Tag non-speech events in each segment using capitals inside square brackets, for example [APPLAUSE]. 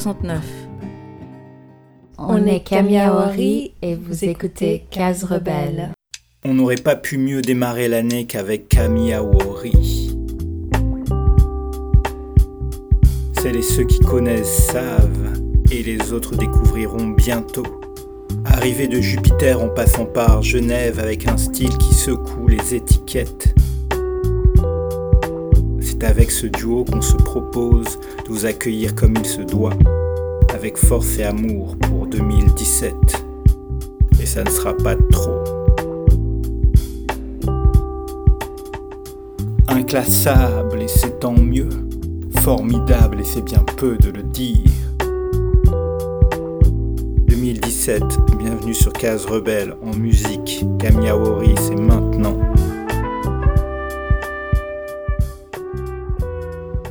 69. On est Kamiawari et vous écoutez Case Rebelle. On n'aurait pas pu mieux démarrer l'année qu'avec Kamiawari. Celles et ceux qui connaissent savent et les autres découvriront bientôt. Arrivé de Jupiter en passant par Genève avec un style qui secoue les étiquettes. C'est avec ce duo qu'on se propose de vous accueillir comme il se doit, avec force et amour pour 2017. Et ça ne sera pas trop. Inclassable et c'est tant mieux. Formidable et c'est bien peu de le dire. 2017, bienvenue sur Case Rebelle en musique. Kamiawori, c'est maintenant.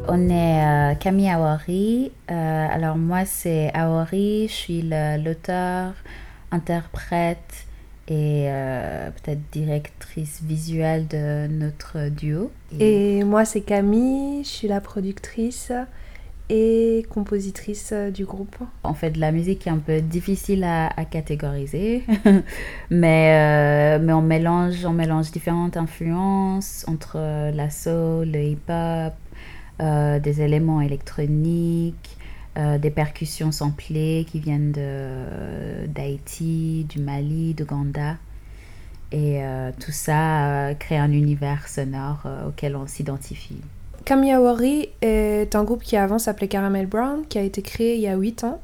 On est euh, Camille Awari. Euh, alors moi c'est Awari, je suis l'auteur, interprète et euh, peut-être directrice visuelle de notre duo. Et moi c'est Camille, je suis la productrice et compositrice du groupe. On fait de la musique qui est un peu difficile à, à catégoriser, [LAUGHS] mais, mais on, mélange, on mélange différentes influences entre la soul, le hip-hop, euh, des éléments électroniques, euh, des percussions samplées qui viennent d'Haïti, du Mali, d'Ouganda. Et euh, tout ça crée un univers sonore auquel on s'identifie. Kamiawari est un groupe qui avant s'appelait Caramel Brown, qui a été créé il y a 8 ans.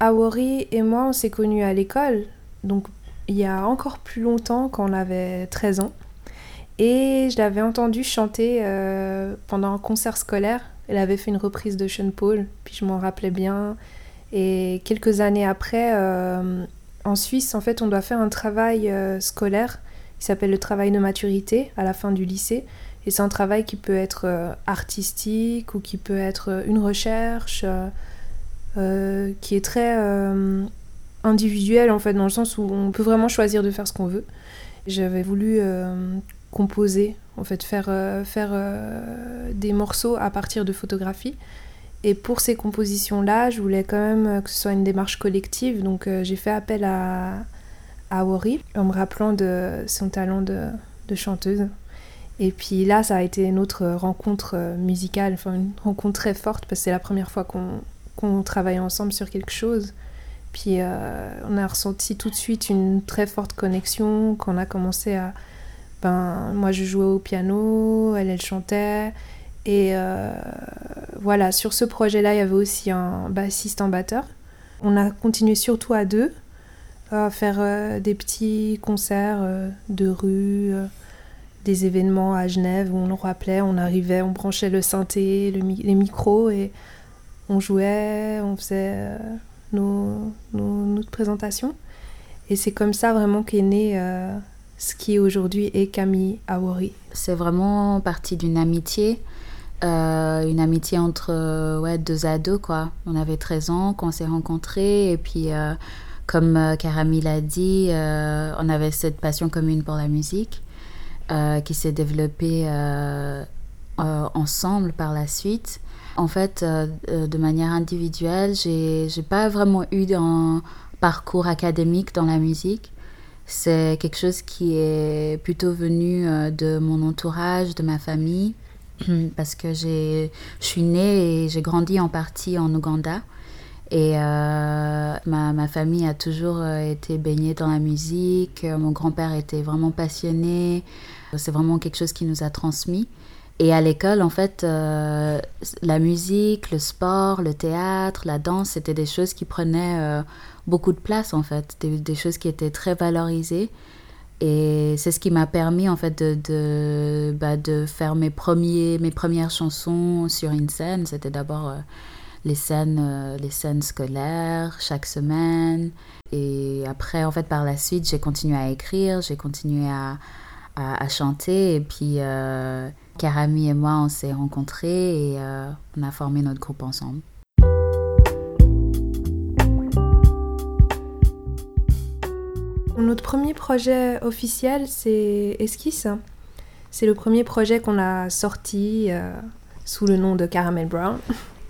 Awari et moi, on s'est connus à l'école, donc il y a encore plus longtemps, quand on avait 13 ans. Et je l'avais entendu chanter euh, pendant un concert scolaire. Elle avait fait une reprise de Sean Paul, puis je m'en rappelais bien. Et quelques années après, euh, en Suisse, en fait, on doit faire un travail euh, scolaire qui s'appelle le travail de maturité à la fin du lycée. Et c'est un travail qui peut être artistique ou qui peut être une recherche, qui est très individuel en fait, dans le sens où on peut vraiment choisir de faire ce qu'on veut. J'avais voulu composer, en fait, faire, euh, faire euh, des morceaux à partir de photographies. Et pour ces compositions-là, je voulais quand même que ce soit une démarche collective, donc euh, j'ai fait appel à, à en me rappelant de son talent de, de, chanteuse. Et puis là, ça a été notre rencontre musicale, enfin une rencontre très forte parce que c'est la première fois qu'on qu'on travaille ensemble sur quelque chose. Puis on a ressenti tout de suite une très forte connexion quand on a commencé à, ben, moi je jouais au piano, elle, elle chantait. Et euh, voilà, sur ce projet-là, il y avait aussi un bassiste en batteur. On a continué surtout à deux, à faire euh, des petits concerts euh, de rue, des événements à Genève où on nous rappelait, on arrivait, on branchait le synthé, les micros et on jouait, on faisait nos, nos, notre présentation. Et c'est comme ça vraiment qu'est né ce qui aujourd'hui est Camille Awori. C'est vraiment parti d'une amitié, euh, une amitié entre euh, ouais, deux ados. Quoi. On avait 13 ans quand on s'est rencontrés et puis euh, comme Karami l'a dit, on avait cette passion commune pour la musique qui s'est développée ensemble par la suite. En fait, de manière individuelle, j'ai pas vraiment eu un parcours académique dans la musique. C'est quelque chose qui est plutôt venu euh, de mon entourage, de ma famille, [CLEARS THROAT] parce que je suis née et j'ai grandi en partie en Ouganda. Et euh, ma, ma, famille a toujours euh, été baignée dans la musique. Mon grand-père était vraiment passionné. C'est vraiment quelque chose qui nous a transmis. Et à l'école, en fait, la musique, le sport, le théâtre, la danse, c'était des choses qui prenaient beaucoup de place en fait, des, choses qui étaient très valorisées. Et c'est ce qui m'a permis en fait de, de, bah, de, faire mes, premiers, mes premières chansons sur une scène. C'était d'abord euh, les, scènes, euh, les scènes scolaires chaque semaine. Et après, en fait, par la suite, j'ai continué à écrire, j'ai continué à, à, chanter. Et puis, euh, Karami et moi, on s'est rencontrés et on a formé notre groupe ensemble. Notre premier projet officiel, c'est Esquisse. C'est le premier projet qu'on a sorti euh, sous le nom de Caramel Brown.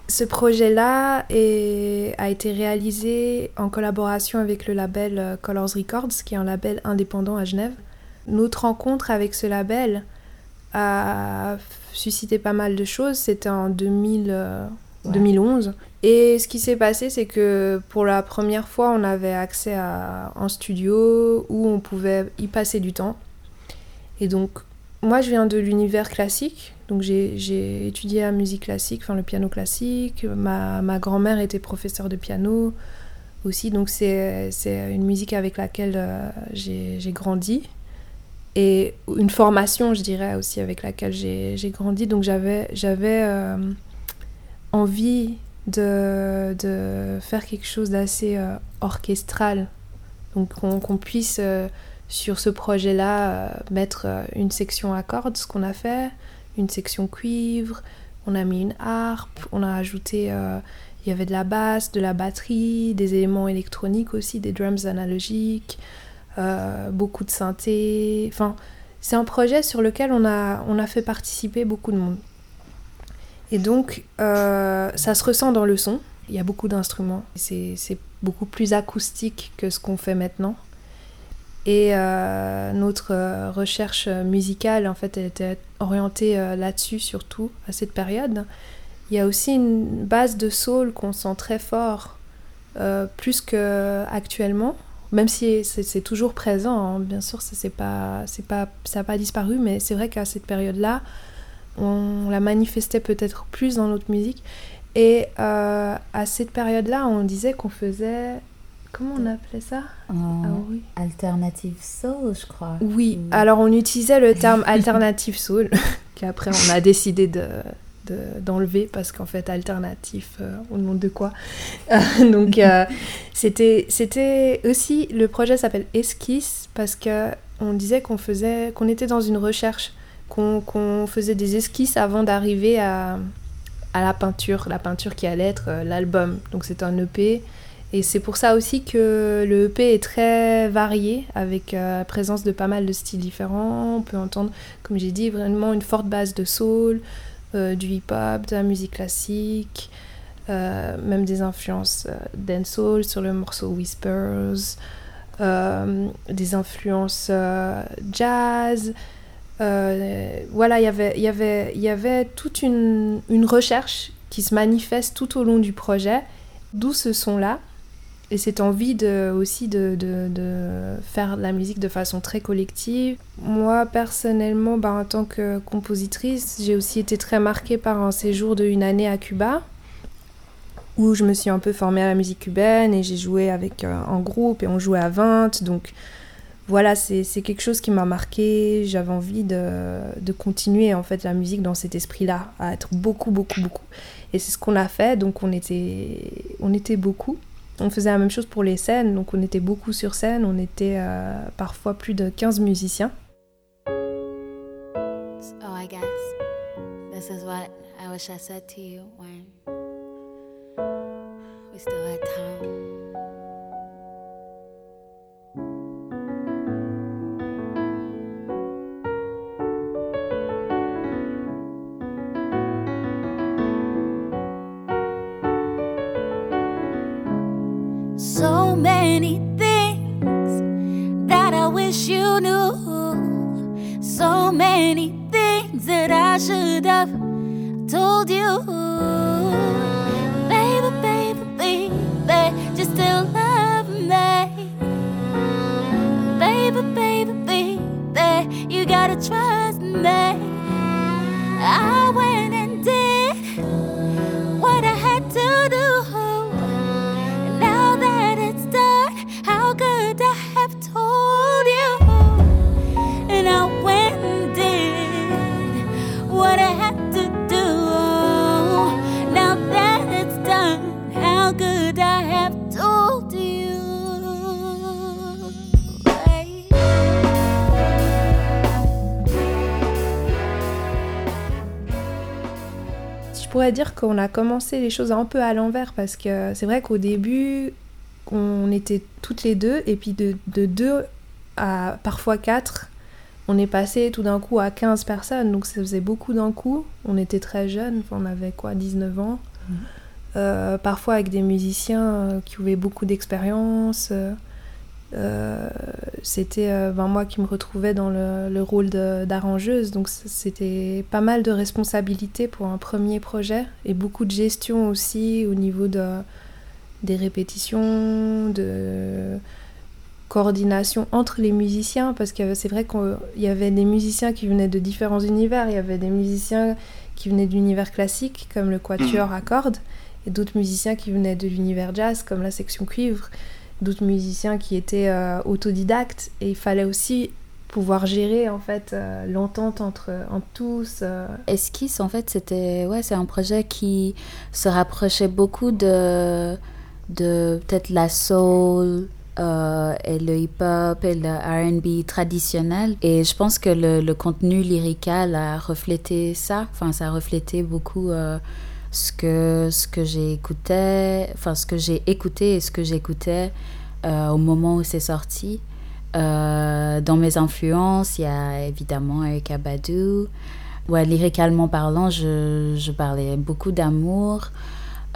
Ce projet-là a été réalisé en collaboration avec le label euh, Colors Records, qui est un label indépendant à Genève. Notre rencontre avec ce label a suscité pas mal de choses. C'était en 2000, 2011. Euh, Et ce qui s'est passé, c'est que pour la première fois, on avait accès à un studio où on pouvait y passer du temps. Et donc, moi, je viens de l'univers classique. Donc, j'ai étudié la musique classique, enfin le piano classique. Ma, ma grand-mère était professeure de piano aussi. Donc, c'est une musique avec laquelle euh, j'ai grandi. Et une formation, je dirais, aussi avec laquelle j'ai grandi. Donc, j'avais euh, envie de, de, faire quelque chose d'assez euh, orchestral. Donc, qu'on puisse sur ce projet-là euh, mettre euh, une section à cordes, ce qu'on a fait, une section cuivre, on a mis une harpe, on a ajouté, euh, il y avait de la basse, de la batterie, des éléments électroniques aussi, des drums analogiques, beaucoup de synthé. Enfin, c'est un projet sur lequel on a, on a fait participer beaucoup de monde. Et donc, ça se ressent dans le son. Il y a beaucoup d'instruments. C'est beaucoup plus acoustique que ce qu'on fait maintenant. Et euh, notre euh, recherche musicale, en fait, elle était orientée euh, là-dessus surtout à cette période. Il y a aussi une base de soul qu'on sent très fort, plus qu'actuellement, même si c'est toujours présent. Hein. Bien sûr, ça n'a pas disparu, mais c'est vrai qu'à cette période-là, on la manifestait peut-être plus dans notre musique. Et à cette période-là, on disait qu'on faisait Comment on appelait ça? Ah oui. Alternative soul, je crois. Oui, alors on utilisait le terme [LAUGHS] alternative soul, [LAUGHS] qu'après on a décidé de d'enlever parce qu'en fait alternatif euh, au nom de quoi? [LAUGHS] Donc euh, c'était c'était aussi le projet s'appelle esquisse parce que on disait qu'on faisait qu'on était dans une recherche qu'on faisait des esquisses avant d'arriver à, la peinture la peinture qui allait être euh, l'album donc c'est un EP et c'est pour ça aussi que le EP est très varié, avec euh, la présence de pas mal de styles différents. On peut entendre, comme j'ai dit, vraiment une forte base de soul, euh, du hip-hop, de la musique classique, même des influences dancehall sur le morceau Whispers, des influences jazz. Voilà, y il y, avait, y avait toute une, une recherche qui se manifeste tout au long du projet, d'où ce son-là et cette envie de, aussi de, de, de, faire la musique de façon très collective. Moi, personnellement, bah, en tant que compositrice, j'ai aussi été très marquée par un séjour de une année à Cuba, où je me suis un peu formée à la musique cubaine et j'ai joué avec euh, un groupe et on jouait à 20. Donc voilà, c'est quelque chose qui m'a marqué. J'avais envie de, continuer en fait la musique dans cet esprit-là, à être beaucoup, beaucoup, beaucoup. Et c'est ce qu'on a fait, donc on était, on était beaucoup. On faisait la même chose pour les scènes, donc on était beaucoup sur scène, on était euh, parfois plus de 15 musiciens. Oh, I guess this is what I wish I said to you when we still. Many things that I wish you knew. So many things that I should have told you. Baby, baby, baby, just still love me. Baby, baby, baby, you gotta trust me. I went pourrais dire qu'on a commencé les choses un peu à l'envers parce que c'est vrai qu'au début, on était toutes les deux et puis de, deux à parfois quatre, on est passé tout d'un coup à 15 personnes donc ça faisait beaucoup d'un coup. On était très jeunes, on avait quoi, 19 ans. Euh, parfois avec des musiciens qui avaient beaucoup d'expérience. c'était ben, moi qui me retrouvais dans le, le rôle d'arrangeuse, donc c'était pas mal de responsabilités pour un premier projet et beaucoup de gestion aussi au niveau de, des répétitions, de coordination entre les musiciens, parce que c'est vrai qu'il y avait des musiciens qui venaient de différents univers. Il y avait des musiciens qui venaient de l'univers classique, comme le quatuor mm. à cordes, et d'autres musiciens qui venaient de l'univers jazz, comme la section cuivre, d'autres musiciens qui étaient euh, autodidactes, et il fallait aussi pouvoir gérer en fait euh, l'entente entre, entre tous. Euh. Esquisse en fait c'était ouais c'est un projet qui se rapprochait beaucoup de de peut-être la soul euh, et le hip-hop et le RB traditionnel. Et je pense que le, le, contenu lyrical a reflété ça. Enfin, ça a reflété beaucoup euh, ce que, ce que écouté, enfin, ce que j'ai écouté et ce que j'écoutais euh, au moment où c'est sorti. dans mes influences, il y a évidemment Erykah Badu. Ouais, lyricalement parlant, je, je parlais beaucoup d'amour.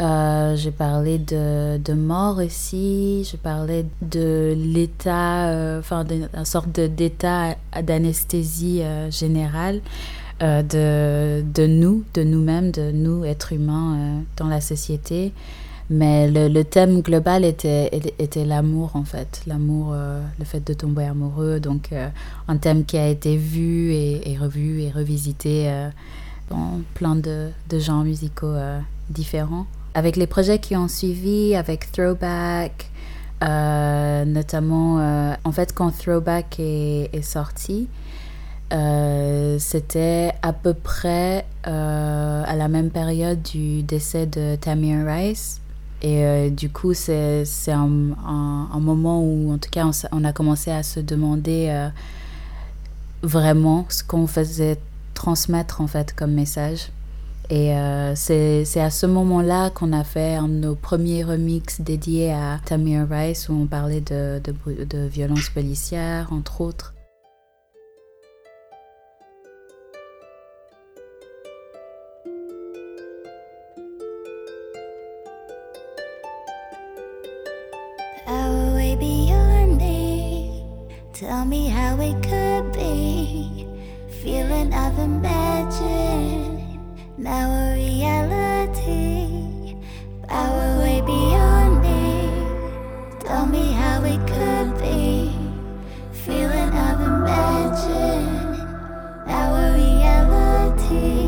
Euh, j'ai parlé de, de, mort aussi, je parlais de l'état, euh, enfin d'une sorte d'état d'anesthésie euh, de, de, nous, de nous-mêmes, de nous, êtres humains dans la société. Mais le, le thème global était, était l'amour en fait, l'amour, le fait de tomber amoureux, donc un thème qui a été vu et, revu et revisité dans plein de, de genres musicaux différents. Avec les projets qui ont suivi, avec Throwback, euh, notamment, euh, en fait, quand Throwback est sorti, euh, c'était à peu près à la même période du décès de Tamir Rice. Et du coup, c'est un, un, un, moment où, en tout cas, on, a commencé à se demander vraiment ce qu'on faisait transmettre, en fait, comme message. Et euh, c'est à ce moment-là qu'on a fait un de nos premiers remixes dédiés à Tamir Rice, où on parlait de, de, de violences policières, entre autres. Tell me how it could be, feeling I've imagined. Now a reality, power way beyond me. Tell me how it could be, feeling I've imagined. Now a reality,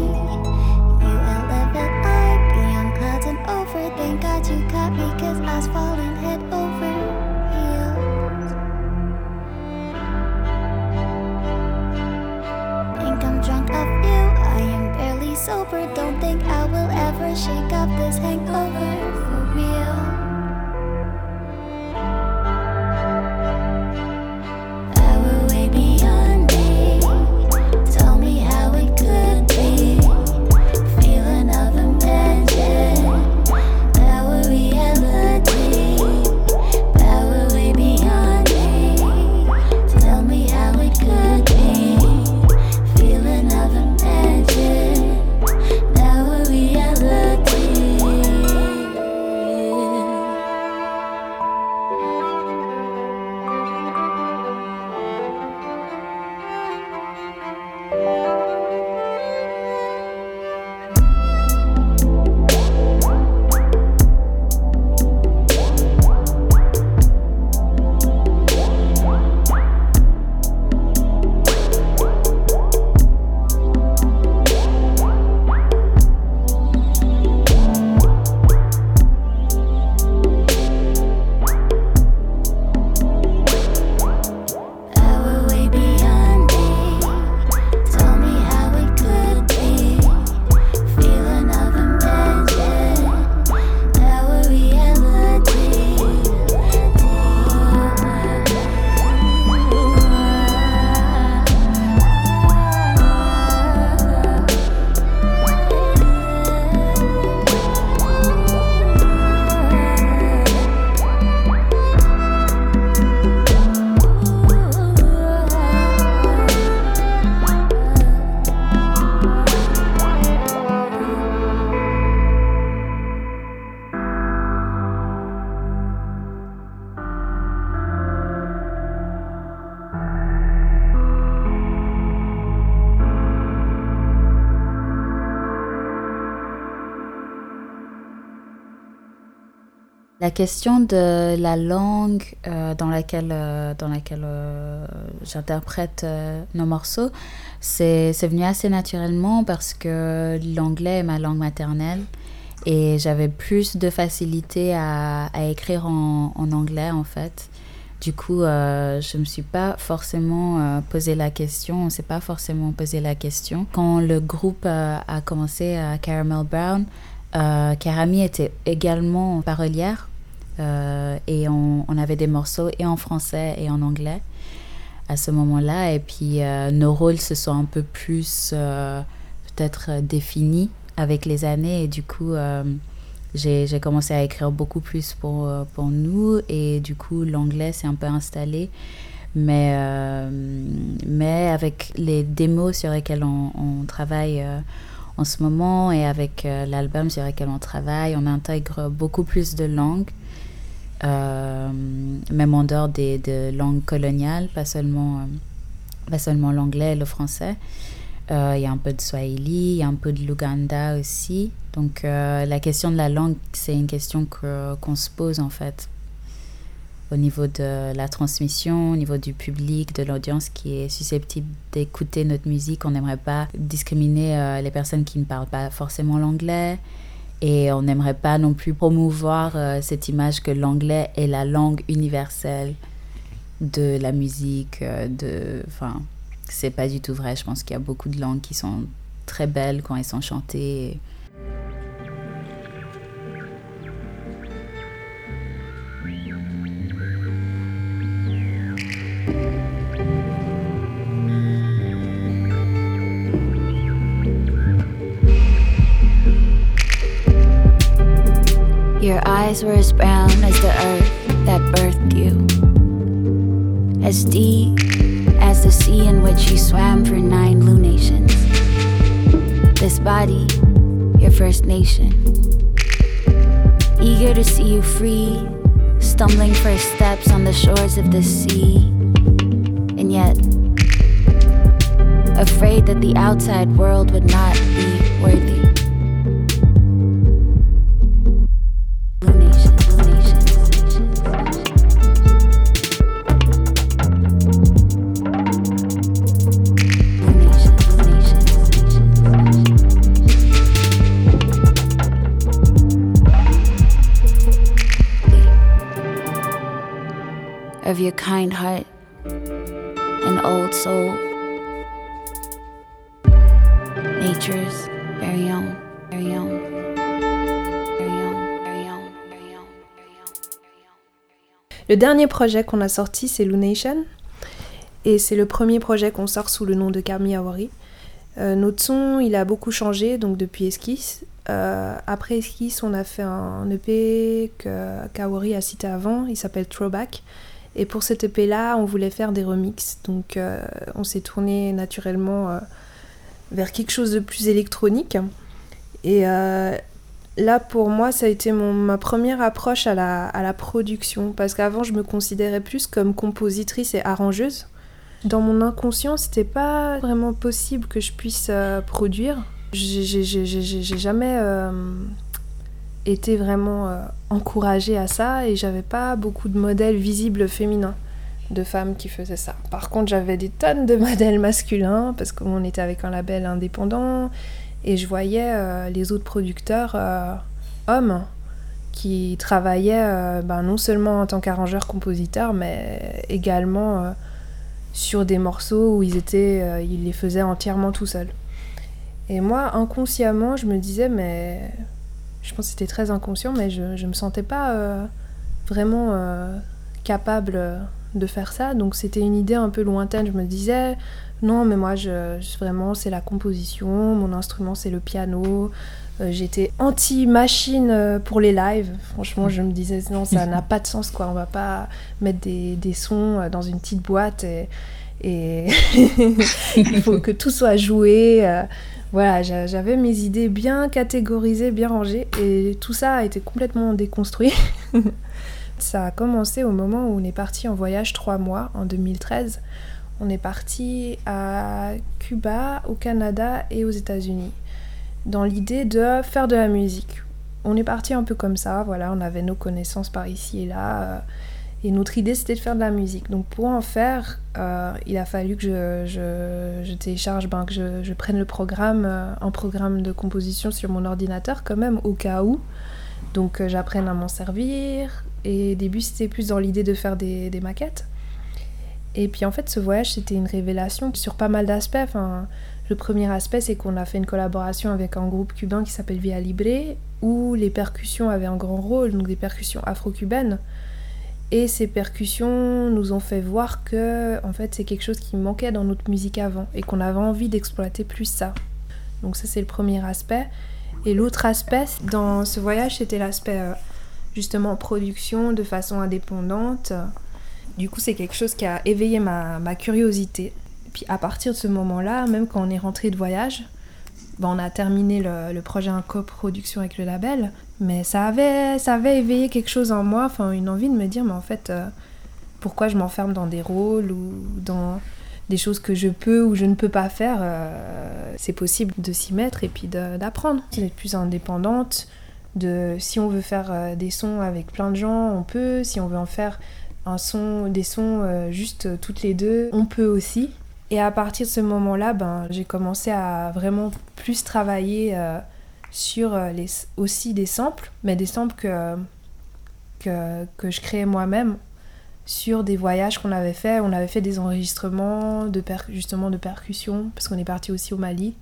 La question de la langue euh, dans laquelle, euh, laquelle euh, j'interprète nos morceaux, c'est venu assez naturellement parce que l'anglais est ma langue maternelle et j'avais plus de facilité à, à écrire en, en, anglais en fait. Du coup, je ne me suis pas forcément posé la question, on ne s'est pas forcément posé la question. Quand le groupe a commencé à Caramel Brown, euh, Karami était également parolière euh, et on, avait des morceaux et en français et en anglais à ce moment-là. Et puis euh, nos rôles se sont un peu plus peut-être définis avec les années et du coup j'ai commencé à écrire beaucoup plus pour, pour nous et du coup l'anglais s'est un peu installé. Mais, mais avec les démos sur lesquelles on, travaille en ce moment et avec euh, l'album sur lequel on travaille, on intègre beaucoup plus de langues, euh, même en dehors des de langues coloniales, pas seulement, euh, pas seulement l'anglais et le français. Il y a un peu de Swahili, il y a un peu de Luganda aussi. Donc la question de la langue, c'est une question qu'on se pose en fait au niveau de la transmission, au niveau du public, de l'audience qui est susceptible d'écouter notre musique. On n'aimerait pas discriminer euh, les personnes qui ne parlent pas forcément l'anglais. Et on n'aimerait pas non plus promouvoir euh, cette image que l'anglais est la langue universelle de la musique. Euh, de, enfin, c'est pas du tout vrai. Je pense qu'il y a beaucoup de langues qui sont très belles quand elles sont chantées. Your eyes were as brown as the earth that birthed you, as deep as the sea in which you swam for nine lunations. This body, your first nation. Eager to see you free, stumbling first steps on the shores of the sea, and yet afraid that the outside world would not be worthy. Kind heart and old soul. Nature's very own, very own. Le dernier projet qu'on a sorti, c'est Lunation. Et c'est le premier projet qu'on sort sous le nom de Kami Awari. Euh, notre son, il a beaucoup changé, donc depuis Esquisse. Euh, après Esquisse, on a fait un EP que Kawari a cité avant, il s'appelle Throwback. Et pour cet EP-là, on voulait faire des remixes. Donc euh, on s'est tourné naturellement euh, vers quelque chose de plus électronique. Et euh, là, pour moi, ça a été ma première approche à la, à la production. Parce qu'avant, je me considérais plus comme compositrice et arrangeuse. Dans mon inconscient, c'était pas vraiment possible que je puisse produire. J'ai jamais était vraiment euh, encouragée à ça et j'avais pas beaucoup de modèles visibles féminins de femmes qui faisaient ça. Par contre, j'avais des tonnes de [LAUGHS] modèles masculins parce qu'on était avec un label indépendant et je voyais euh, les autres producteurs euh, hommes qui travaillaient ben, non seulement en tant qu'arrangeurs-compositeurs mais également sur des morceaux où ils, étaient, ils les faisaient entièrement tout seuls. Et moi, inconsciemment, je me disais, mais je pense que c'était très inconscient, mais je ne me sentais pas euh, vraiment euh, capable de faire ça. Donc c'était une idée un peu lointaine. Je me disais, non, mais moi, je, vraiment, c'est la composition, mon instrument, c'est le piano. Euh, j'étais anti-machine pour les lives. Franchement, je me disais, non, ça [LAUGHS] n'a pas de sens, quoi. On va pas mettre des, des sons dans une petite boîte et, et [LAUGHS] il faut que tout soit joué voilà, j'avais mes idées bien catégorisées, bien rangées, et tout ça a été complètement déconstruit. [LAUGHS] ça a commencé au moment où on est parti en voyage trois mois, en 2013. On est parti à Cuba, au Canada et aux États-Unis, dans l'idée de faire de la musique. on est parti un peu comme ça, voilà, on avait nos connaissances par ici et là. Euh, et notre idée, c'était de faire de la musique. Donc pour en faire, euh, il a fallu que je, télécharge, ben, que je, prenne le programme, un programme de composition sur mon ordinateur quand même, au cas où. Donc j'apprenne à m'en servir. Et au début, c'était plus dans l'idée de faire des, maquettes. Et puis en fait, ce voyage, c'était une révélation sur pas mal d'aspects. Le premier aspect, c'est qu'on a fait une collaboration avec un groupe cubain qui s'appelle Via Libre, où les percussions avaient un grand rôle, donc des percussions afro-cubaines. Et ces percussions nous ont fait voir que en fait, c'est quelque chose qui manquait dans notre musique avant et qu'on avait envie d'exploiter plus ça. Donc ça, c'est le premier aspect. Et l'autre aspect dans ce voyage, c'était l'aspect euh, justement production de façon indépendante. Du coup, c'est quelque chose qui a éveillé ma, ma curiosité puis à partir de ce moment-là, même quand on est rentré de voyage, ben on a terminé le, projet en coproduction avec le label, mais ça avait, ça avait éveillé quelque chose en moi, enfin une envie de me dire, mais en fait, euh, pourquoi je m'enferme dans des rôles ou dans des choses que je peux ou je ne peux pas faire euh, C'est possible de s'y mettre et puis d'apprendre, d'être plus indépendante. De, si on veut faire euh, des sons avec plein de gens, on peut. Si on veut en faire un son, des sons juste toutes les deux, on peut aussi. Et à partir de ce moment-là, ben, j'ai commencé à vraiment plus travailler euh, sur euh, les, aussi des samples, mais des samples que, que, que je créais moi-même sur des voyages qu'on avait fait. On avait fait des enregistrements de justement de percussion, parce qu'on est parti aussi au Mali.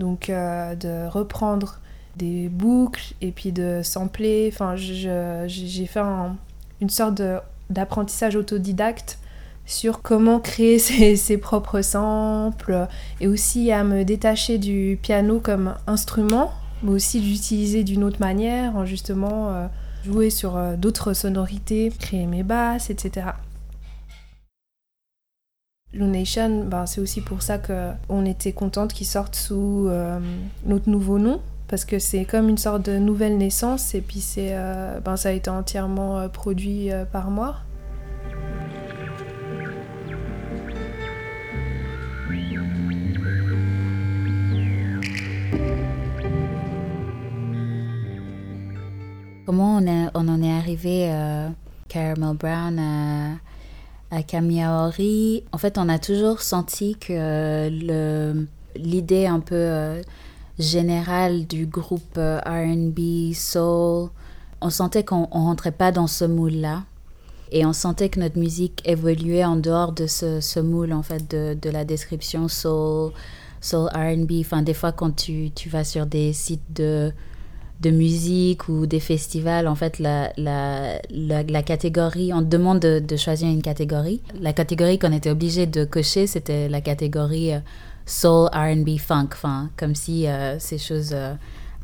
Donc euh, de reprendre des boucles et puis de sampler. Enfin, j'ai fait une sorte d'apprentissage autodidacte sur comment créer [LAUGHS] ses, propres samples et aussi à me détacher du piano comme instrument, mais aussi d'utiliser d'une autre manière, en justement euh, jouer sur euh, d'autres sonorités, créer mes basses, etc. Lunation, ben, c'est aussi pour ça qu'on était contente qu'il sorte sous euh, notre nouveau nom, parce que c'est comme une sorte de nouvelle naissance, et puis c'est, ben, ça a été entièrement produit par moi. Comment on, en est arrivé euh, Caramel Brown à, à En fait, on a toujours senti que l'idée un peu euh, générale du groupe euh, RB, soul, on sentait qu'on ne rentrait pas dans ce moule-là. Et on sentait que notre musique évoluait en dehors de ce, moule, en fait, de, la description soul, soul RB. Enfin, des fois, quand tu vas sur des sites de de musique ou des festivals, en fait, la, la, la, catégorie, on demande de, choisir une catégorie. La catégorie qu'on était obligé de cocher, c'était la catégorie euh, soul, RB, funk, comme si euh, ces choses euh,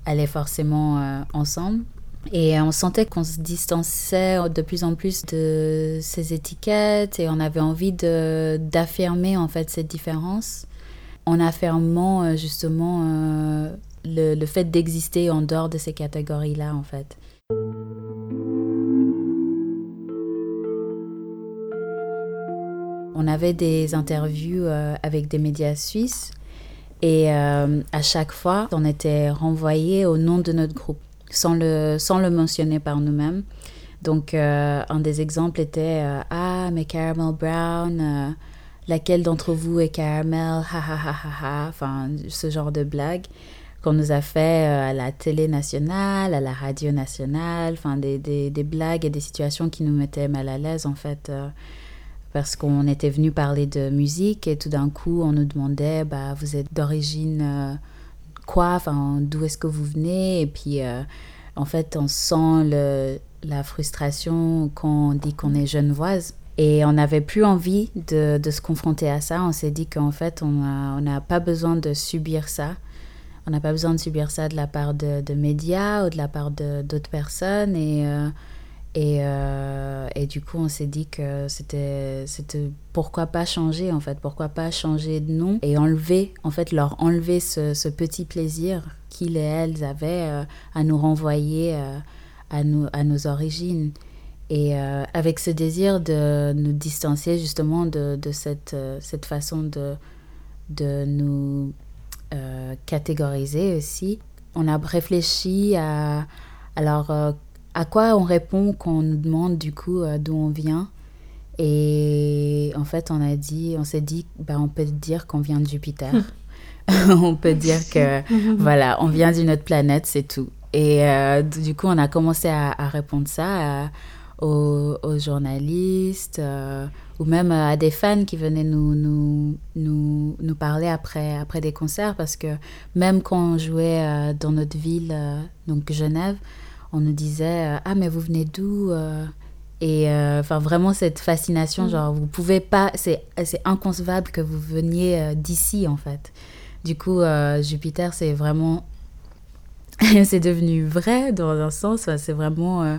allaient forcément ensemble. Et on sentait qu'on se distançait de plus en plus de ces étiquettes et on avait envie d'affirmer en fait cette différence en affirmant justement le, fait d'exister en dehors de ces catégories-là, en fait. On avait des interviews euh, avec des médias suisses et euh, à chaque fois, on était renvoyé au nom de notre groupe sans le, sans le mentionner par nous-mêmes. Donc, euh, un des exemples était Ah, mais Caramel Brown, laquelle d'entre vous est Caramel? Ha ha ha ha ha. Enfin, ce genre de blague qu'on nous a fait euh, à la télé nationale, à la radio nationale, enfin des, des, blagues et des situations qui nous mettaient mal à l'aise en fait. Euh, parce qu'on était venu parler de musique et tout d'un coup on nous demandait bah, vous êtes d'origine euh, quoi, enfin d'où est-ce que vous venez? Et puis en fait on sent le, la frustration quand on dit qu'on est genevoise. Et on n'avait plus envie de, de, se confronter à ça. On s'est dit qu'en fait, on n'a pas besoin de subir ça. On n'a pas besoin de subir ça de la part de, médias ou de la part d'autres personnes. Et, euh, et, euh, et, du coup, on s'est dit que c'était pourquoi pas changer en fait, pourquoi pas changer de nom et enlever, en fait, leur enlever ce, petit plaisir qu'ils et elles avaient euh, à nous renvoyer à, nous, à nos origines. Et avec ce désir de nous distancier justement de, de cette, cette façon de, de nous euh, catégoriser aussi. On a réfléchi à, Alors, à quoi on répond quand on nous demande du coup d'où on vient Et en fait, on a dit, on s'est dit, ben, on peut dire qu'on vient de Jupiter. [LAUGHS] on peut dire que [LAUGHS] voilà, on vient d'une autre planète, c'est tout. Et du coup, on a commencé à, répondre ça aux, journalistes ou même à des fans qui venaient nous, nous, nous, nous, parler après, après des concerts parce que même quand on jouait dans notre ville, donc Genève, on nous disait Ah, mais vous venez d'où Et enfin, vraiment, cette fascination, mm. genre, vous pouvez pas, c'est inconcevable que vous veniez d'ici en fait. Du coup, Jupiter, c'est vraiment. [LAUGHS] c'est devenu vrai dans un sens, c'est vraiment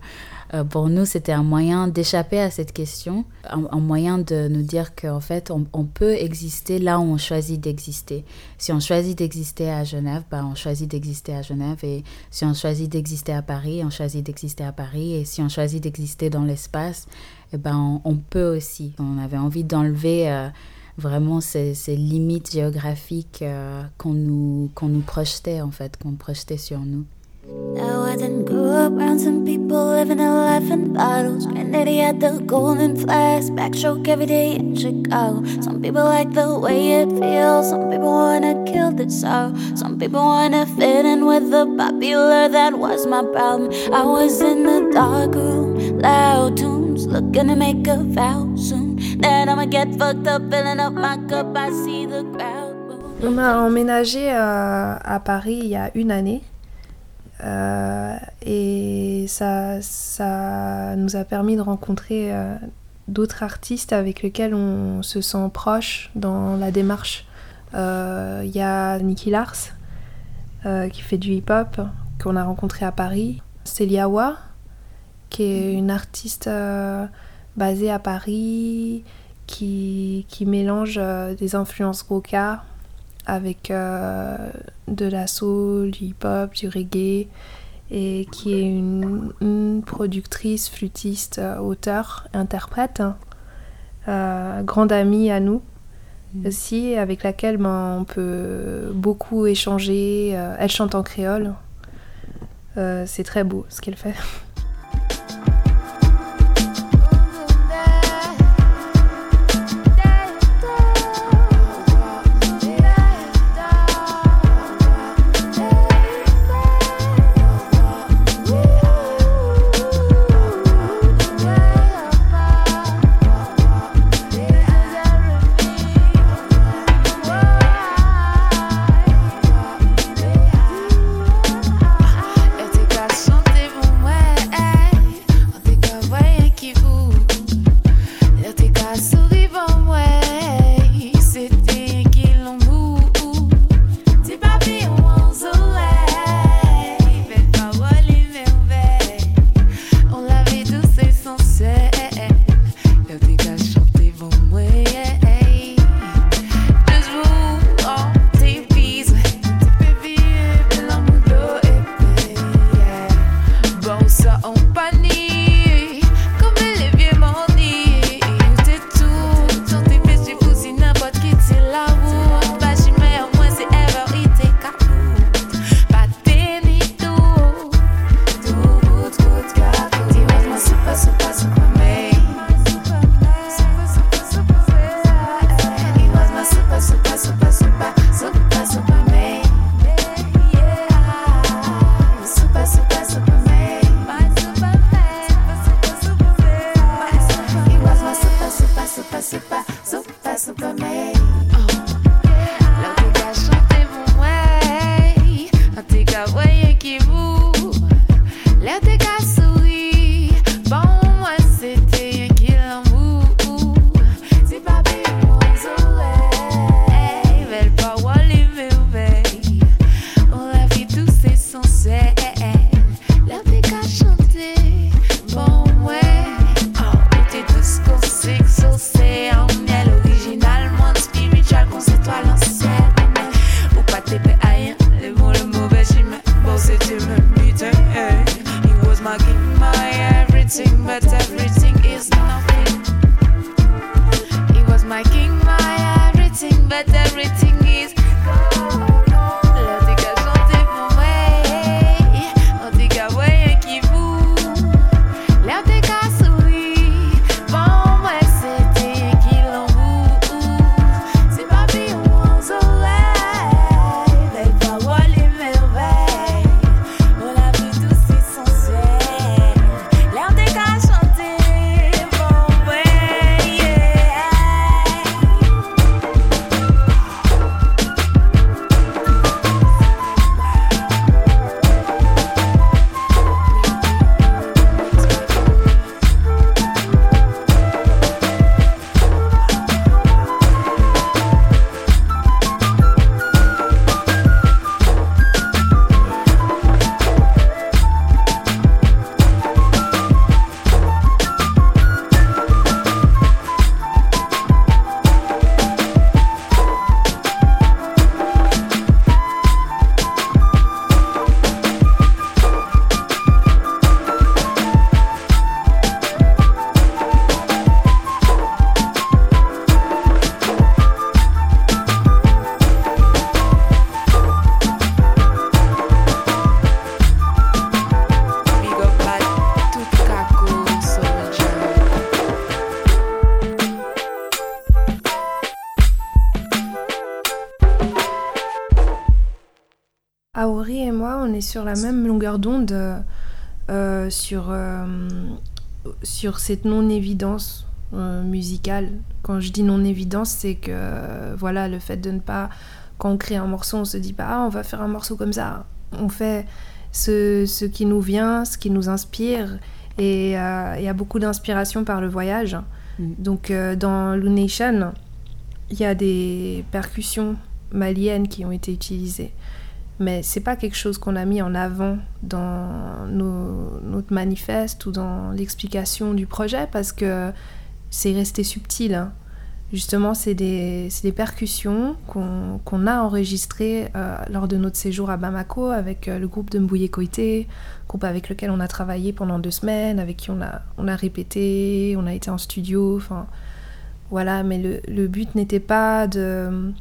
euh, pour nous, c'était un moyen d'échapper à cette question, un, moyen de nous dire qu'en fait, on, peut exister là où on choisit d'exister. Si on choisit d'exister à Genève, ben, on choisit d'exister à Genève. Et si on choisit d'exister à Paris, on choisit d'exister à Paris. Et si on choisit d'exister dans l'espace, eh ben, on, peut aussi. On avait envie d'enlever... Euh, vraiment ces, limites géographiques euh, qu'on nous, qu'on nous projetait en fait, qu'on projetait sur nous. Now I didn't grow up around some people living a life in bottles. Granddaddy had the golden flask, backstroke every day in Chicago. Some people like the way it feels, some people wanna kill the sorrow. Some people wanna fit in with the popular, that was my problem. I was in the dark room, loud tunes, looking to make a vow soon. Then I'ma get fucked up, filling up my cup, I see the crowd. On a emménagé à, à Paris il y a une année. Euh, et ça, ça nous a permis de rencontrer euh, d'autres artistes avec lesquels on se sent proche dans la démarche. Il euh, y a Nicky Lars qui fait du hip-hop, qu'on a rencontré à Paris. Célia Wa, qui est une artiste basée à Paris, qui, qui mélange des influences roca avec euh, de la soul, du hip-hop, du reggae, et qui est une, productrice, flûtiste, euh, auteur, interprète, hein. euh, grande amie à nous mm. aussi, avec laquelle ben, on peut beaucoup échanger. elle chante en créole. c'est très beau ce qu'elle fait. everything is. Sur la même longueur d'onde euh, sur, sur cette non-évidence musicale. Quand je dis non-évidence, c'est que voilà, le fait de ne pas. Quand on crée un morceau, on se dit pas, ah, on va faire un morceau comme ça. On fait ce, ce qui nous vient, ce qui nous inspire. Et il y a beaucoup d'inspiration par le voyage. Mm. Donc euh, dans Lunation, il y a des percussions maliennes qui ont été utilisées. Mais c'est pas quelque chose qu'on a mis en avant dans notre manifeste ou dans l'explication du projet parce que c'est resté subtil. Hein. Justement, c'est des, des, percussions qu'on a enregistrées euh, lors de notre séjour à Bamako avec euh, le groupe de Mbouye Koité, groupe avec lequel on a travaillé pendant deux semaines, avec qui on a, on a répété, on a été en studio, voilà, mais le, le but n'était pas de,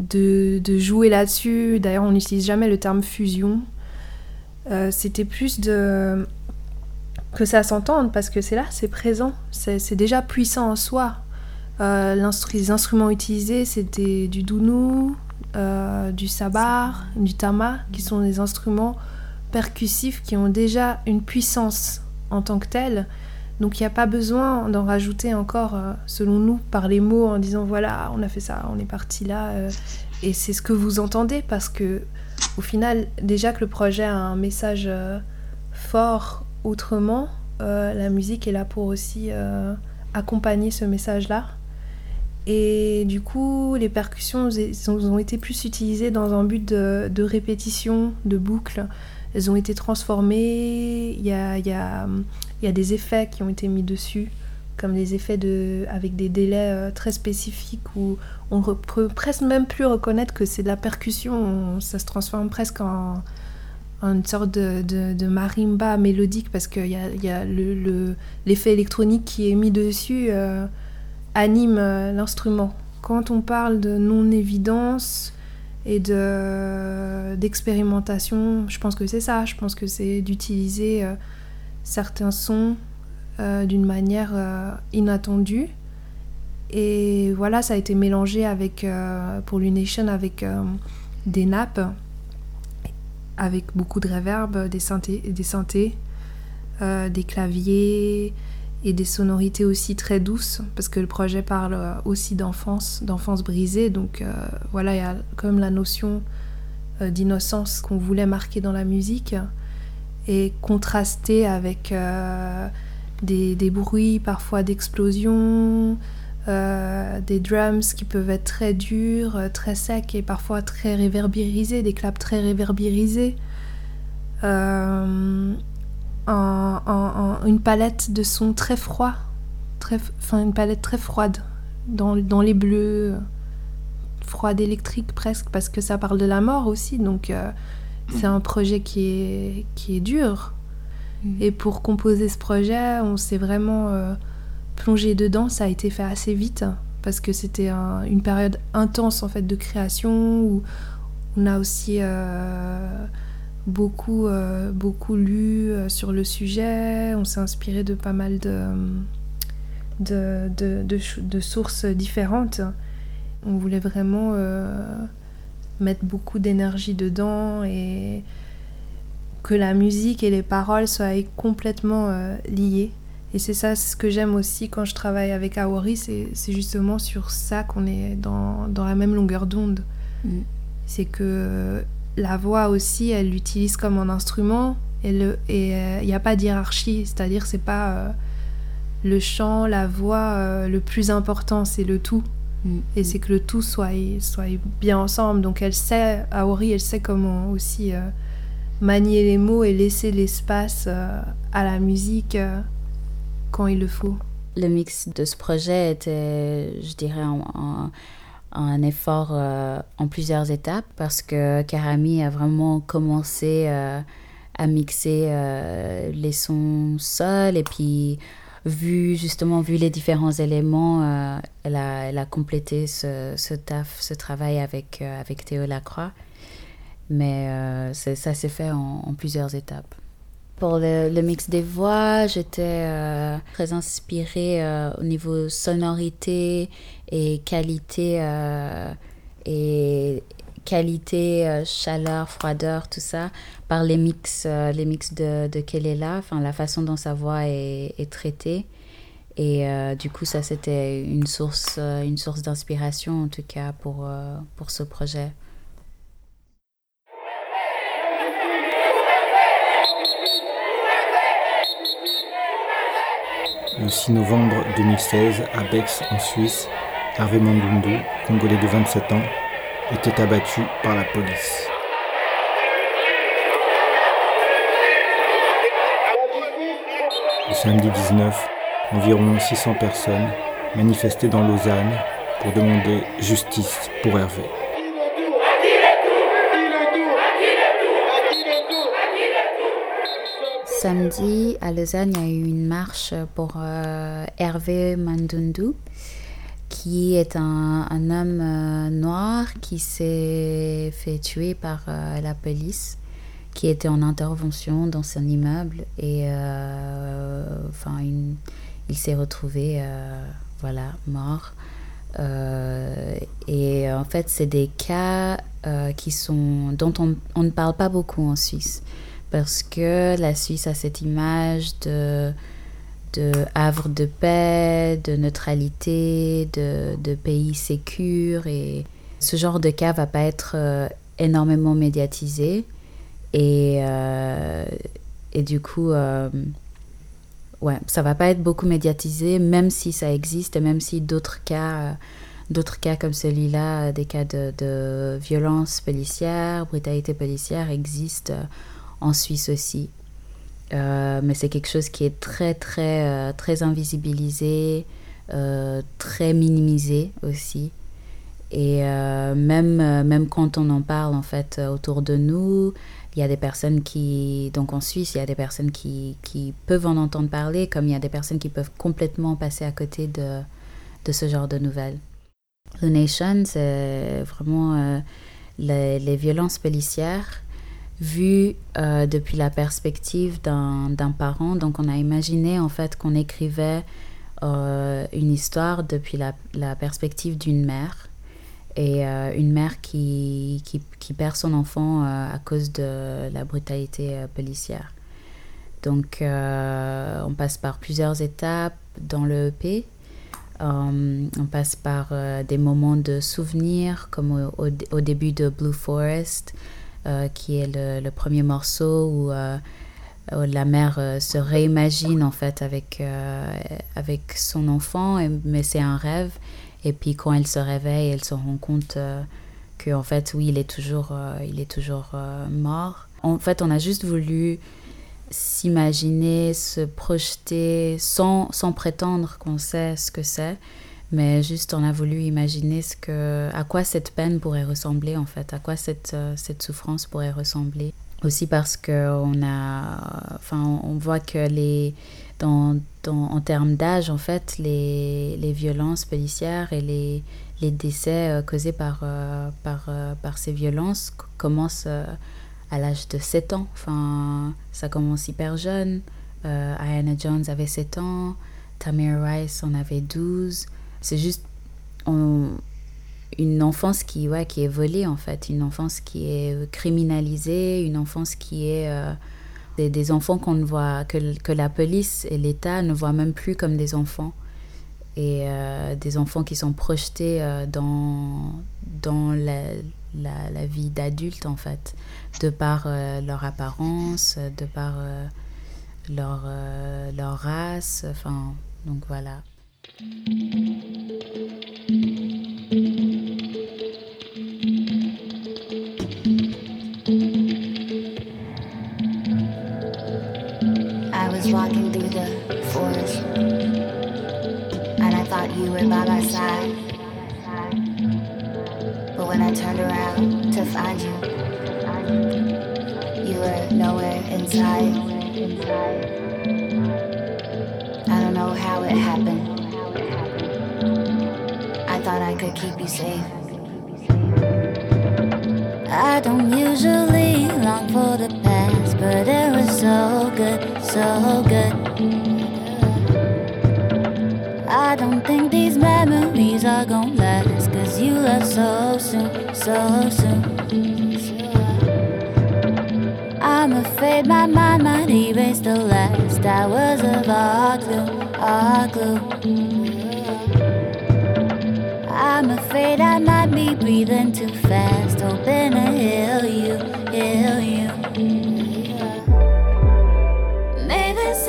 de, jouer là-dessus. D'ailleurs, on n'utilise jamais le terme fusion. Euh, c'était plus de que ça s'entende parce que c'est là, c'est présent, c'est déjà puissant en soi. Euh, les instruments utilisés, c'était du dounou, euh, du sabar, du tama, qui sont des instruments percussifs qui ont déjà une puissance en tant que telle. Donc il n'y a pas besoin d'en rajouter encore, euh, selon nous, par les mots, en disant voilà, on a fait ça, on est parti là. et c'est ce que vous entendez, parce que au final, déjà que le projet a un message fort autrement, la musique est là pour aussi accompagner ce message-là. Et du coup, les percussions ont été plus utilisées dans un but de, répétition, de boucle. Elles ont été transformées. Il y, a, y a, des effets qui ont été mis dessus, comme des effets de, avec des délais euh, très spécifiques où on ne peut presque même plus reconnaître que c'est de la percussion. ça se transforme presque en, une sorte de, de, marimba mélodique parce qu'il y a, y a l'effet le, électronique qui est mis dessus. Euh, anime euh, l'instrument. Quand on parle de non-évidence et d'expérimentation, je pense que c'est ça. Je pense que c'est d'utiliser certains sons euh, d'une manière inattendue. Et voilà, ça a été mélangé avec, pour Lunation avec des nappes, avec beaucoup de reverb, des synthés, des, synthés, des claviers, et des sonorités aussi très douces, parce que le projet parle euh, aussi d'enfance, d'enfance brisée. Donc euh, voilà, il y a comme la notion euh, d'innocence qu'on voulait marquer dans la musique et contraster avec des, des, bruits parfois d'explosion, des drums qui peuvent être très durs, très secs et parfois très réverbérisés, des claps très réverbérisés. Une palette de sons très froids, très, enfin une palette très froide, dans, dans les bleus, froide électrique presque, parce que ça parle de la mort aussi, donc euh, c'est un projet qui est, qui est dur. Mm. Et pour composer ce projet, on s'est vraiment euh, plongé dedans, ça a été fait assez vite, parce que c'était une période intense en fait de création, où on a aussi... Euh, beaucoup, euh, beaucoup lu sur le sujet. On s'est inspiré de pas mal de, de, de, de, sources différentes. On voulait vraiment mettre beaucoup d'énergie dedans et que la musique et les paroles soient complètement liées. Et c'est ça ce que j'aime aussi quand je travaille avec Aori, c'est justement sur ça qu'on est dans, dans, la même longueur d'onde. Mm. C'est que la voix aussi, elle l'utilise comme un instrument et il n'y euh, a pas d'hierarchie, c'est-à-dire c'est pas euh, le chant, la voix euh, le plus important, c'est le tout. Mm. Et c'est que le tout soit, soit bien ensemble. Donc elle sait, Aori, elle sait comment aussi manier les mots et laisser l'espace à la musique quand il le faut. Le mix de ce projet était, je dirais, en un effort euh, en plusieurs étapes parce que Karami a vraiment commencé euh, à mixer euh, les sons seuls et puis vu justement vu les différents éléments elle, a, elle a complété ce, ce taf ce travail avec, avec Théo Lacroix. Mais ça s'est fait en plusieurs étapes. Pour le, mix des voix, j'étais euh, très inspirée euh, au niveau sonorité et qualité euh, et qualité, chaleur, froideur, tout ça, par les mix, les mix de, de Kelela, enfin la façon dont sa voix est, traitée. Et du coup, ça, c'était une source, une source d'inspiration, en tout cas, pour, pour ce projet. Le 6 novembre 2016, à Bex, en Suisse, Hervé Mandundu, congolais de 27 ans, était abattu par la police. Le samedi 19, environ 600 personnes manifestaient dans Lausanne pour demander justice pour Hervé. Samedi, à Lausanne, il y a eu une marche pour euh, Hervé Mandundu, qui est un, homme euh, noir qui s'est fait tuer par euh, la police, qui était en intervention dans son immeuble et enfin, il s'est retrouvé voilà, mort. et en fait, c'est des cas qui sont, dont on, on, ne parle pas beaucoup en Suisse parce que la Suisse a cette image de, de havre de paix, de neutralité, de, de pays sécure et ce genre de cas va pas être euh, énormément médiatisé et, euh, et du coup euh, ouais ça va pas être beaucoup médiatisé même si ça existe et même si d'autres cas d'autres cas comme celui-là des cas de, de violence policière brutalité policière existent en Suisse aussi. Euh, mais c'est quelque chose qui est très, très, euh, très invisibilisé, euh, très minimisé aussi. Et même, même quand on en parle, en fait, autour de nous, il y a des personnes qui, donc en Suisse, il y a des personnes qui, qui peuvent en entendre parler, comme il y a des personnes qui peuvent complètement passer à côté de, de ce genre de nouvelles. The Nation, c'est vraiment les, les, violences policières vu euh, depuis la perspective d'un parent. Donc on a imaginé en fait qu'on écrivait euh, une histoire depuis la, la perspective d'une mère et euh, une mère qui, qui, qui, perd son enfant à cause de la brutalité policière. Donc on passe par plusieurs étapes dans le EP. on passe par des moments de souvenirs comme au, au début de Blue Forest, euh, qui est le, premier morceau où, euh, la mère euh, se réimagine en fait avec, avec son enfant, mais c'est un rêve. Et puis quand elle se réveille, elle se rend compte que en fait oui, il est toujours, il est toujours mort. En fait, on a juste voulu s'imaginer, se projeter sans, sans prétendre qu'on sait ce que c'est mais juste on a voulu imaginer ce que, à quoi cette peine pourrait ressembler en fait, à quoi cette, euh, cette souffrance pourrait ressembler. Aussi parce qu'on a, enfin, on voit que les, dans, dans, en termes d'âge, en fait, les, les, violences policières et les, les décès euh, causés par, euh, par, par ces violences commencent à l'âge de 7 ans. Enfin, ça commence hyper jeune. Ayana Jones avait 7 ans, Tamir Rice en avait 12. C'est juste une enfance qui, ouais, qui est volée, en fait. Une enfance qui est criminalisée, une enfance qui est. Euh, des, enfants qu'on ne voit. Que, que la police et l'État ne voient même plus comme des enfants. Et euh, des enfants qui sont projetés euh, dans, dans la, la, la vie d'adulte, en fait. De par leur apparence, de par leur, leur race. Enfin, donc voilà. I was walking through the forest and I thought you were by my side. But when I turned around to find you, you were nowhere inside. I don't know how it happened thought I could keep you safe. I don't usually long for the past, but it was so good, so good. I don't think these memories are gonna last, cause you left so soon, so soon. I'm afraid my mind might erase the last hours of our glue, our glue. Afraid I might be breathing too fast, hoping to heal you, heal you. May this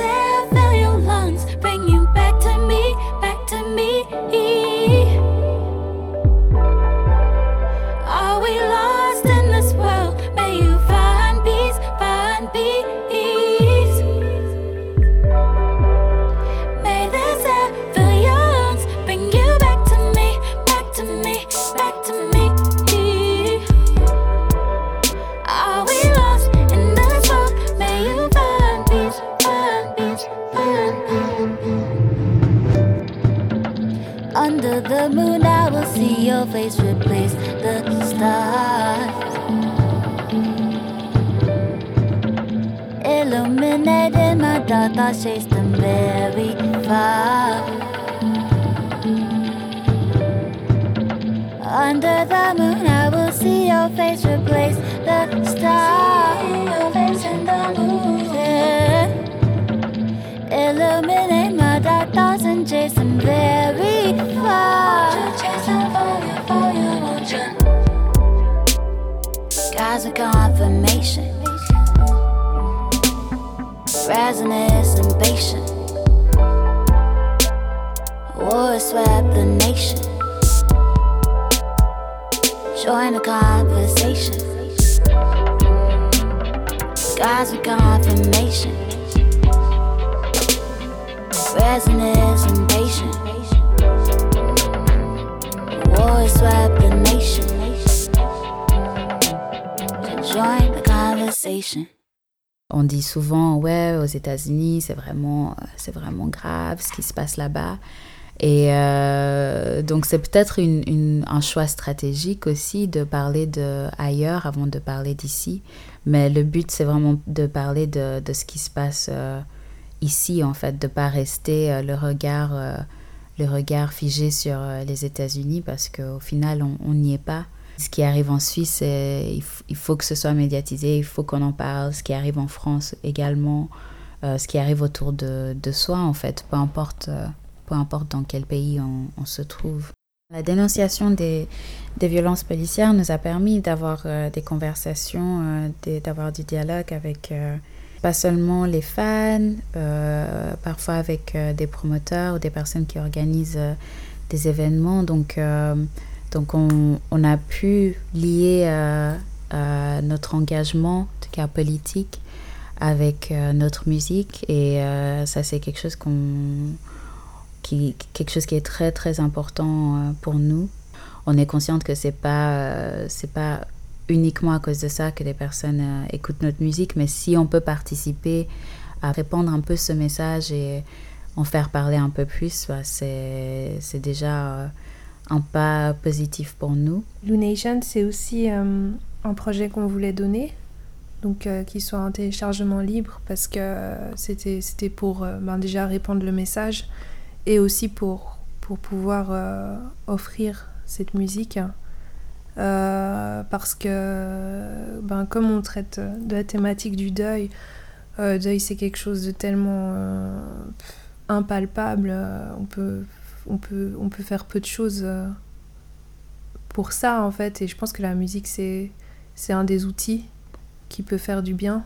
C'est vraiment, euh, c'est vraiment grave ce qui se passe là-bas. Et euh, donc, c'est peut-être un choix stratégique aussi de parler de ailleurs avant de parler d'ici. Mais le but, c'est vraiment de parler de, ce qui se passe euh, ici, en fait, de pas rester le regard, figé sur les États-Unis parce qu'au final, on n'y est pas. Ce qui arrive en Suisse, il faut que ce soit médiatisé, il faut qu'on en parle. Ce qui arrive en France également, euh, ce qui arrive autour de, de soi, en fait, peu importe, euh, peu importe dans quel pays on, se trouve. La dénonciation des, des violences policières nous a permis d'avoir euh, des conversations, d'avoir du dialogue avec pas seulement les fans, parfois avec des promoteurs ou des personnes qui organisent des événements. Donc, donc on, on a pu lier notre engagement, en tout cas politique, avec euh, notre musique. Et euh, ça, c'est quelque chose qu'on qui, quelque chose qui est très très important euh, pour nous. On est consciente que c'est pas c'est pas uniquement à cause de ça que les personnes écoutent notre musique, mais si on peut participer à répandre un peu ce message et en faire parler un peu plus, bah, c'est déjà un pas positif pour nous. Lunation, c'est aussi un projet qu'on voulait donner, donc euh, qu'il soit en téléchargement libre, parce que c'était c'était pour euh, ben, déjà répandre le message et aussi pour, pour pouvoir euh, offrir cette musique. Parce que, ben, comme on traite de la thématique du deuil, deuil c'est quelque chose de tellement impalpable, on, peut, on, peut, on peut faire peu de choses. pour ça en fait et je pense que la musique c'est c'est un des outils qui peut faire du bien.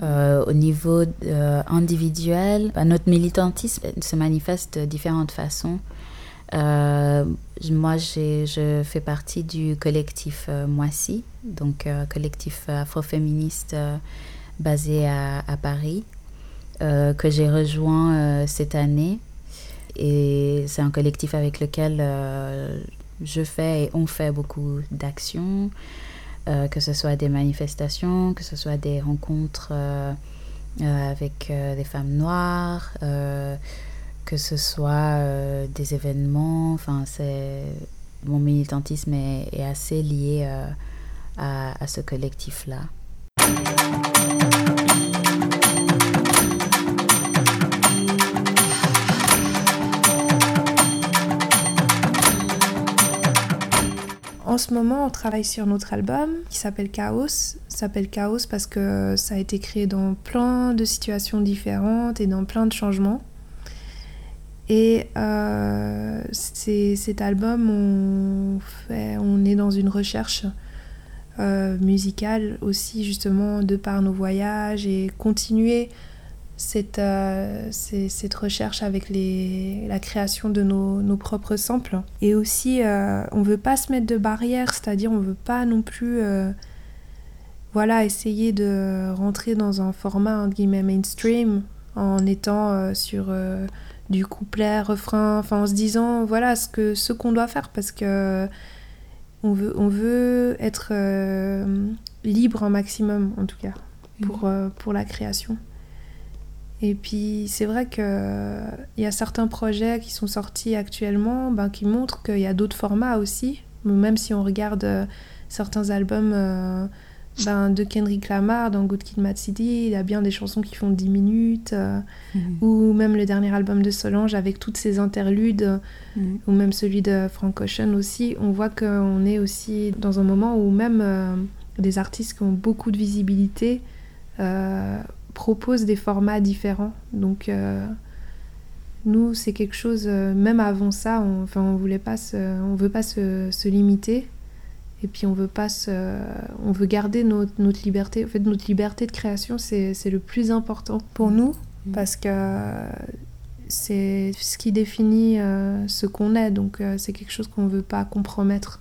Euh, au niveau euh, individuel, bah, notre militantisme se manifeste de différentes façons. Euh, moi, je fais partie du collectif euh, donc euh, collectif afroféministe euh, basé à, Paris, que j'ai rejoint cette année. Et c'est un collectif avec lequel je fais et on fait beaucoup d'actions, que ce soit des manifestations, que ce soit des rencontres avec des femmes noires, que ce soit euh, des événements. Enfin, c'est mon militantisme est, assez lié à, à ce collectif-là. En ce moment, on travaille sur notre album qui s'appelle Chaos. s'appelle Chaos parce que ça a été créé dans plein de situations différentes et dans plein de changements. Et euh, cet album, on, est dans une recherche euh, musicale aussi, justement, de par nos voyages et continuer cette, euh, cette recherche avec la création de nos, nos propres samples. Et aussi, on veut pas se mettre de barrières, c'est-à-dire on veut pas non plus voilà, essayer de rentrer dans un format entre guillemets mainstream en étant sur du couplet, refrain, enfin en se disant voilà ce que ce qu'on doit faire parce que on veut, on veut être libre un maximum en tout cas pour, mmh. pour la création. Et puis c'est vrai qu'il y a certains projets qui sont sortis actuellement ben, qui montrent qu'il y a d'autres formats aussi. Même si on regarde euh, certains albums euh, ben, de Kendrick Lamar dans Good Kid Mad City, il y a bien des chansons qui font 10 minutes. Euh, mhm. Ou même le dernier album de Solange avec toutes ses interludes. Mhm. Ou même celui de Frank Ocean aussi. On voit qu'on est aussi dans un moment où même des artistes qui ont beaucoup de visibilité propose des formats différents. Donc euh, nous, c'est quelque chose, euh, même avant ça, on, enfin, on voulait pas on veut pas se, limiter. Et puis on veut pas on veut garder notre, notre, liberté. En fait, notre liberté de création, c'est le plus important pour nous mmh. parce que c'est ce qui définit euh, ce qu'on est. Donc c'est quelque chose qu'on veut pas compromettre.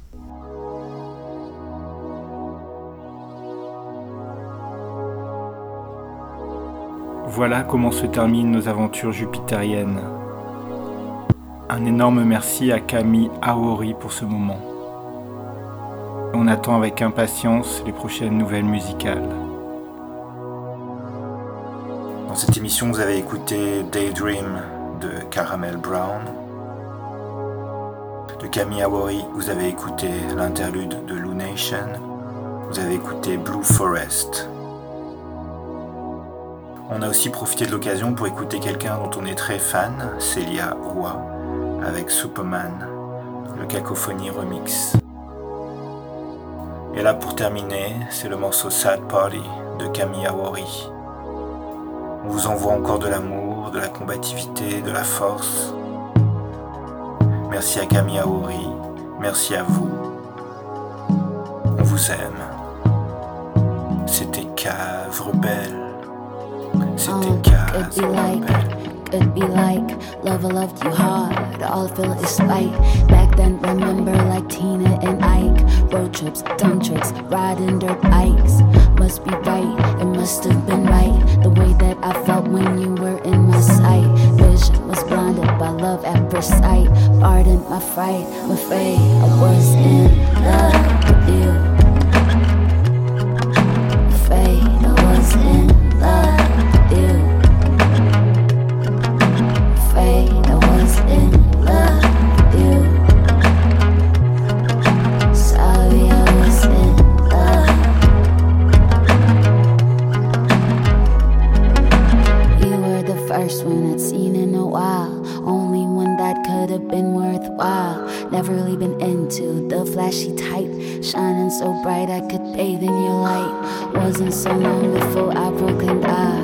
Voilà comment se terminent nos aventures jupitériennes. Un énorme merci à Camille Aori pour ce moment. On attend avec impatience les prochaines nouvelles musicales. Dans cette émission, vous avez écouté Daydream de Caramel Brown. De Camille Aori, vous avez écouté l'interlude de Lou Nation. Vous avez écouté Blue Forest on a aussi profité de l'occasion pour écouter quelqu'un dont on est très fan, Celia Roy, avec Superman, le Cacophonie Remix. Et là pour terminer, c'est le morceau Sad Party de Camille Awori. On vous envoie encore de l'amour, de la combativité, de la force. Merci à Camille Awori, merci à vous. On vous aime. C'était Cave Rebelle. Um, could be like, could be like, love I loved you hard. All I feel is spite. Back then, remember like Tina and Ike. Road trips, dumb tricks, riding dirt bikes. Must be right, it must have been right. The way that I felt when you were in my sight. Vision was blinded by love at first sight. Pardon my fright, I'm afraid I was in love with you. while. Never really been into the flashy type. Shining so bright I could bathe in your light. Wasn't so long before I broke and died.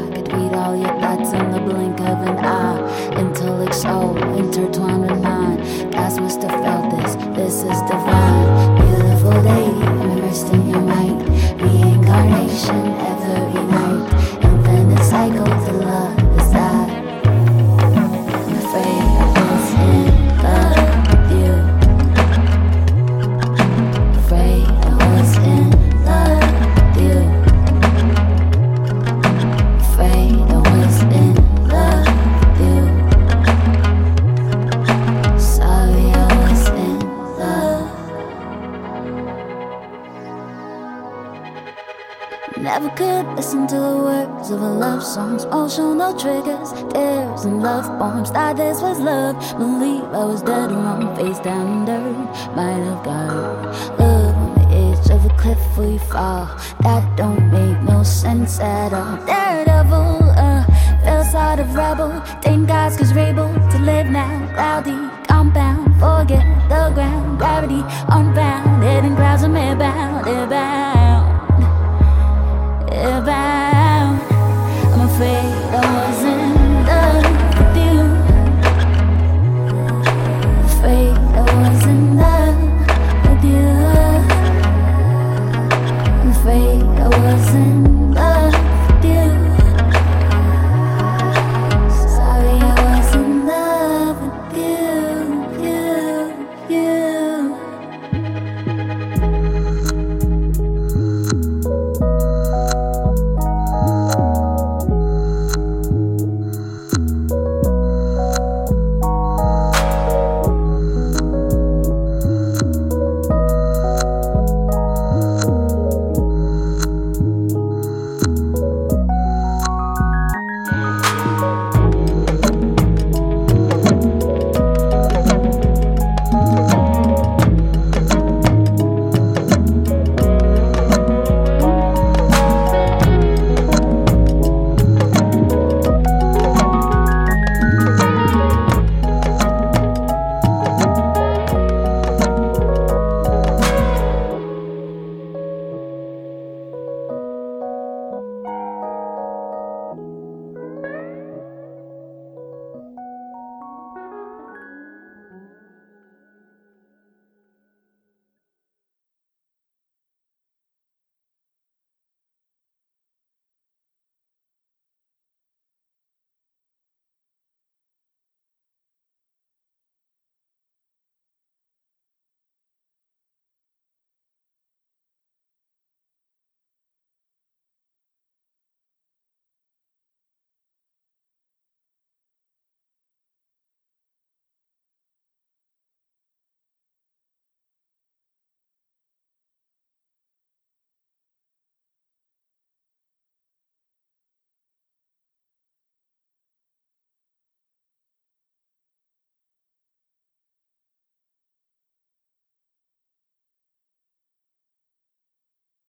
Bombs. Thought this was love. Believe I was dead wrong, face down in dirt. Might have got love on the edge of a cliff we fall. That don't make no sense at all.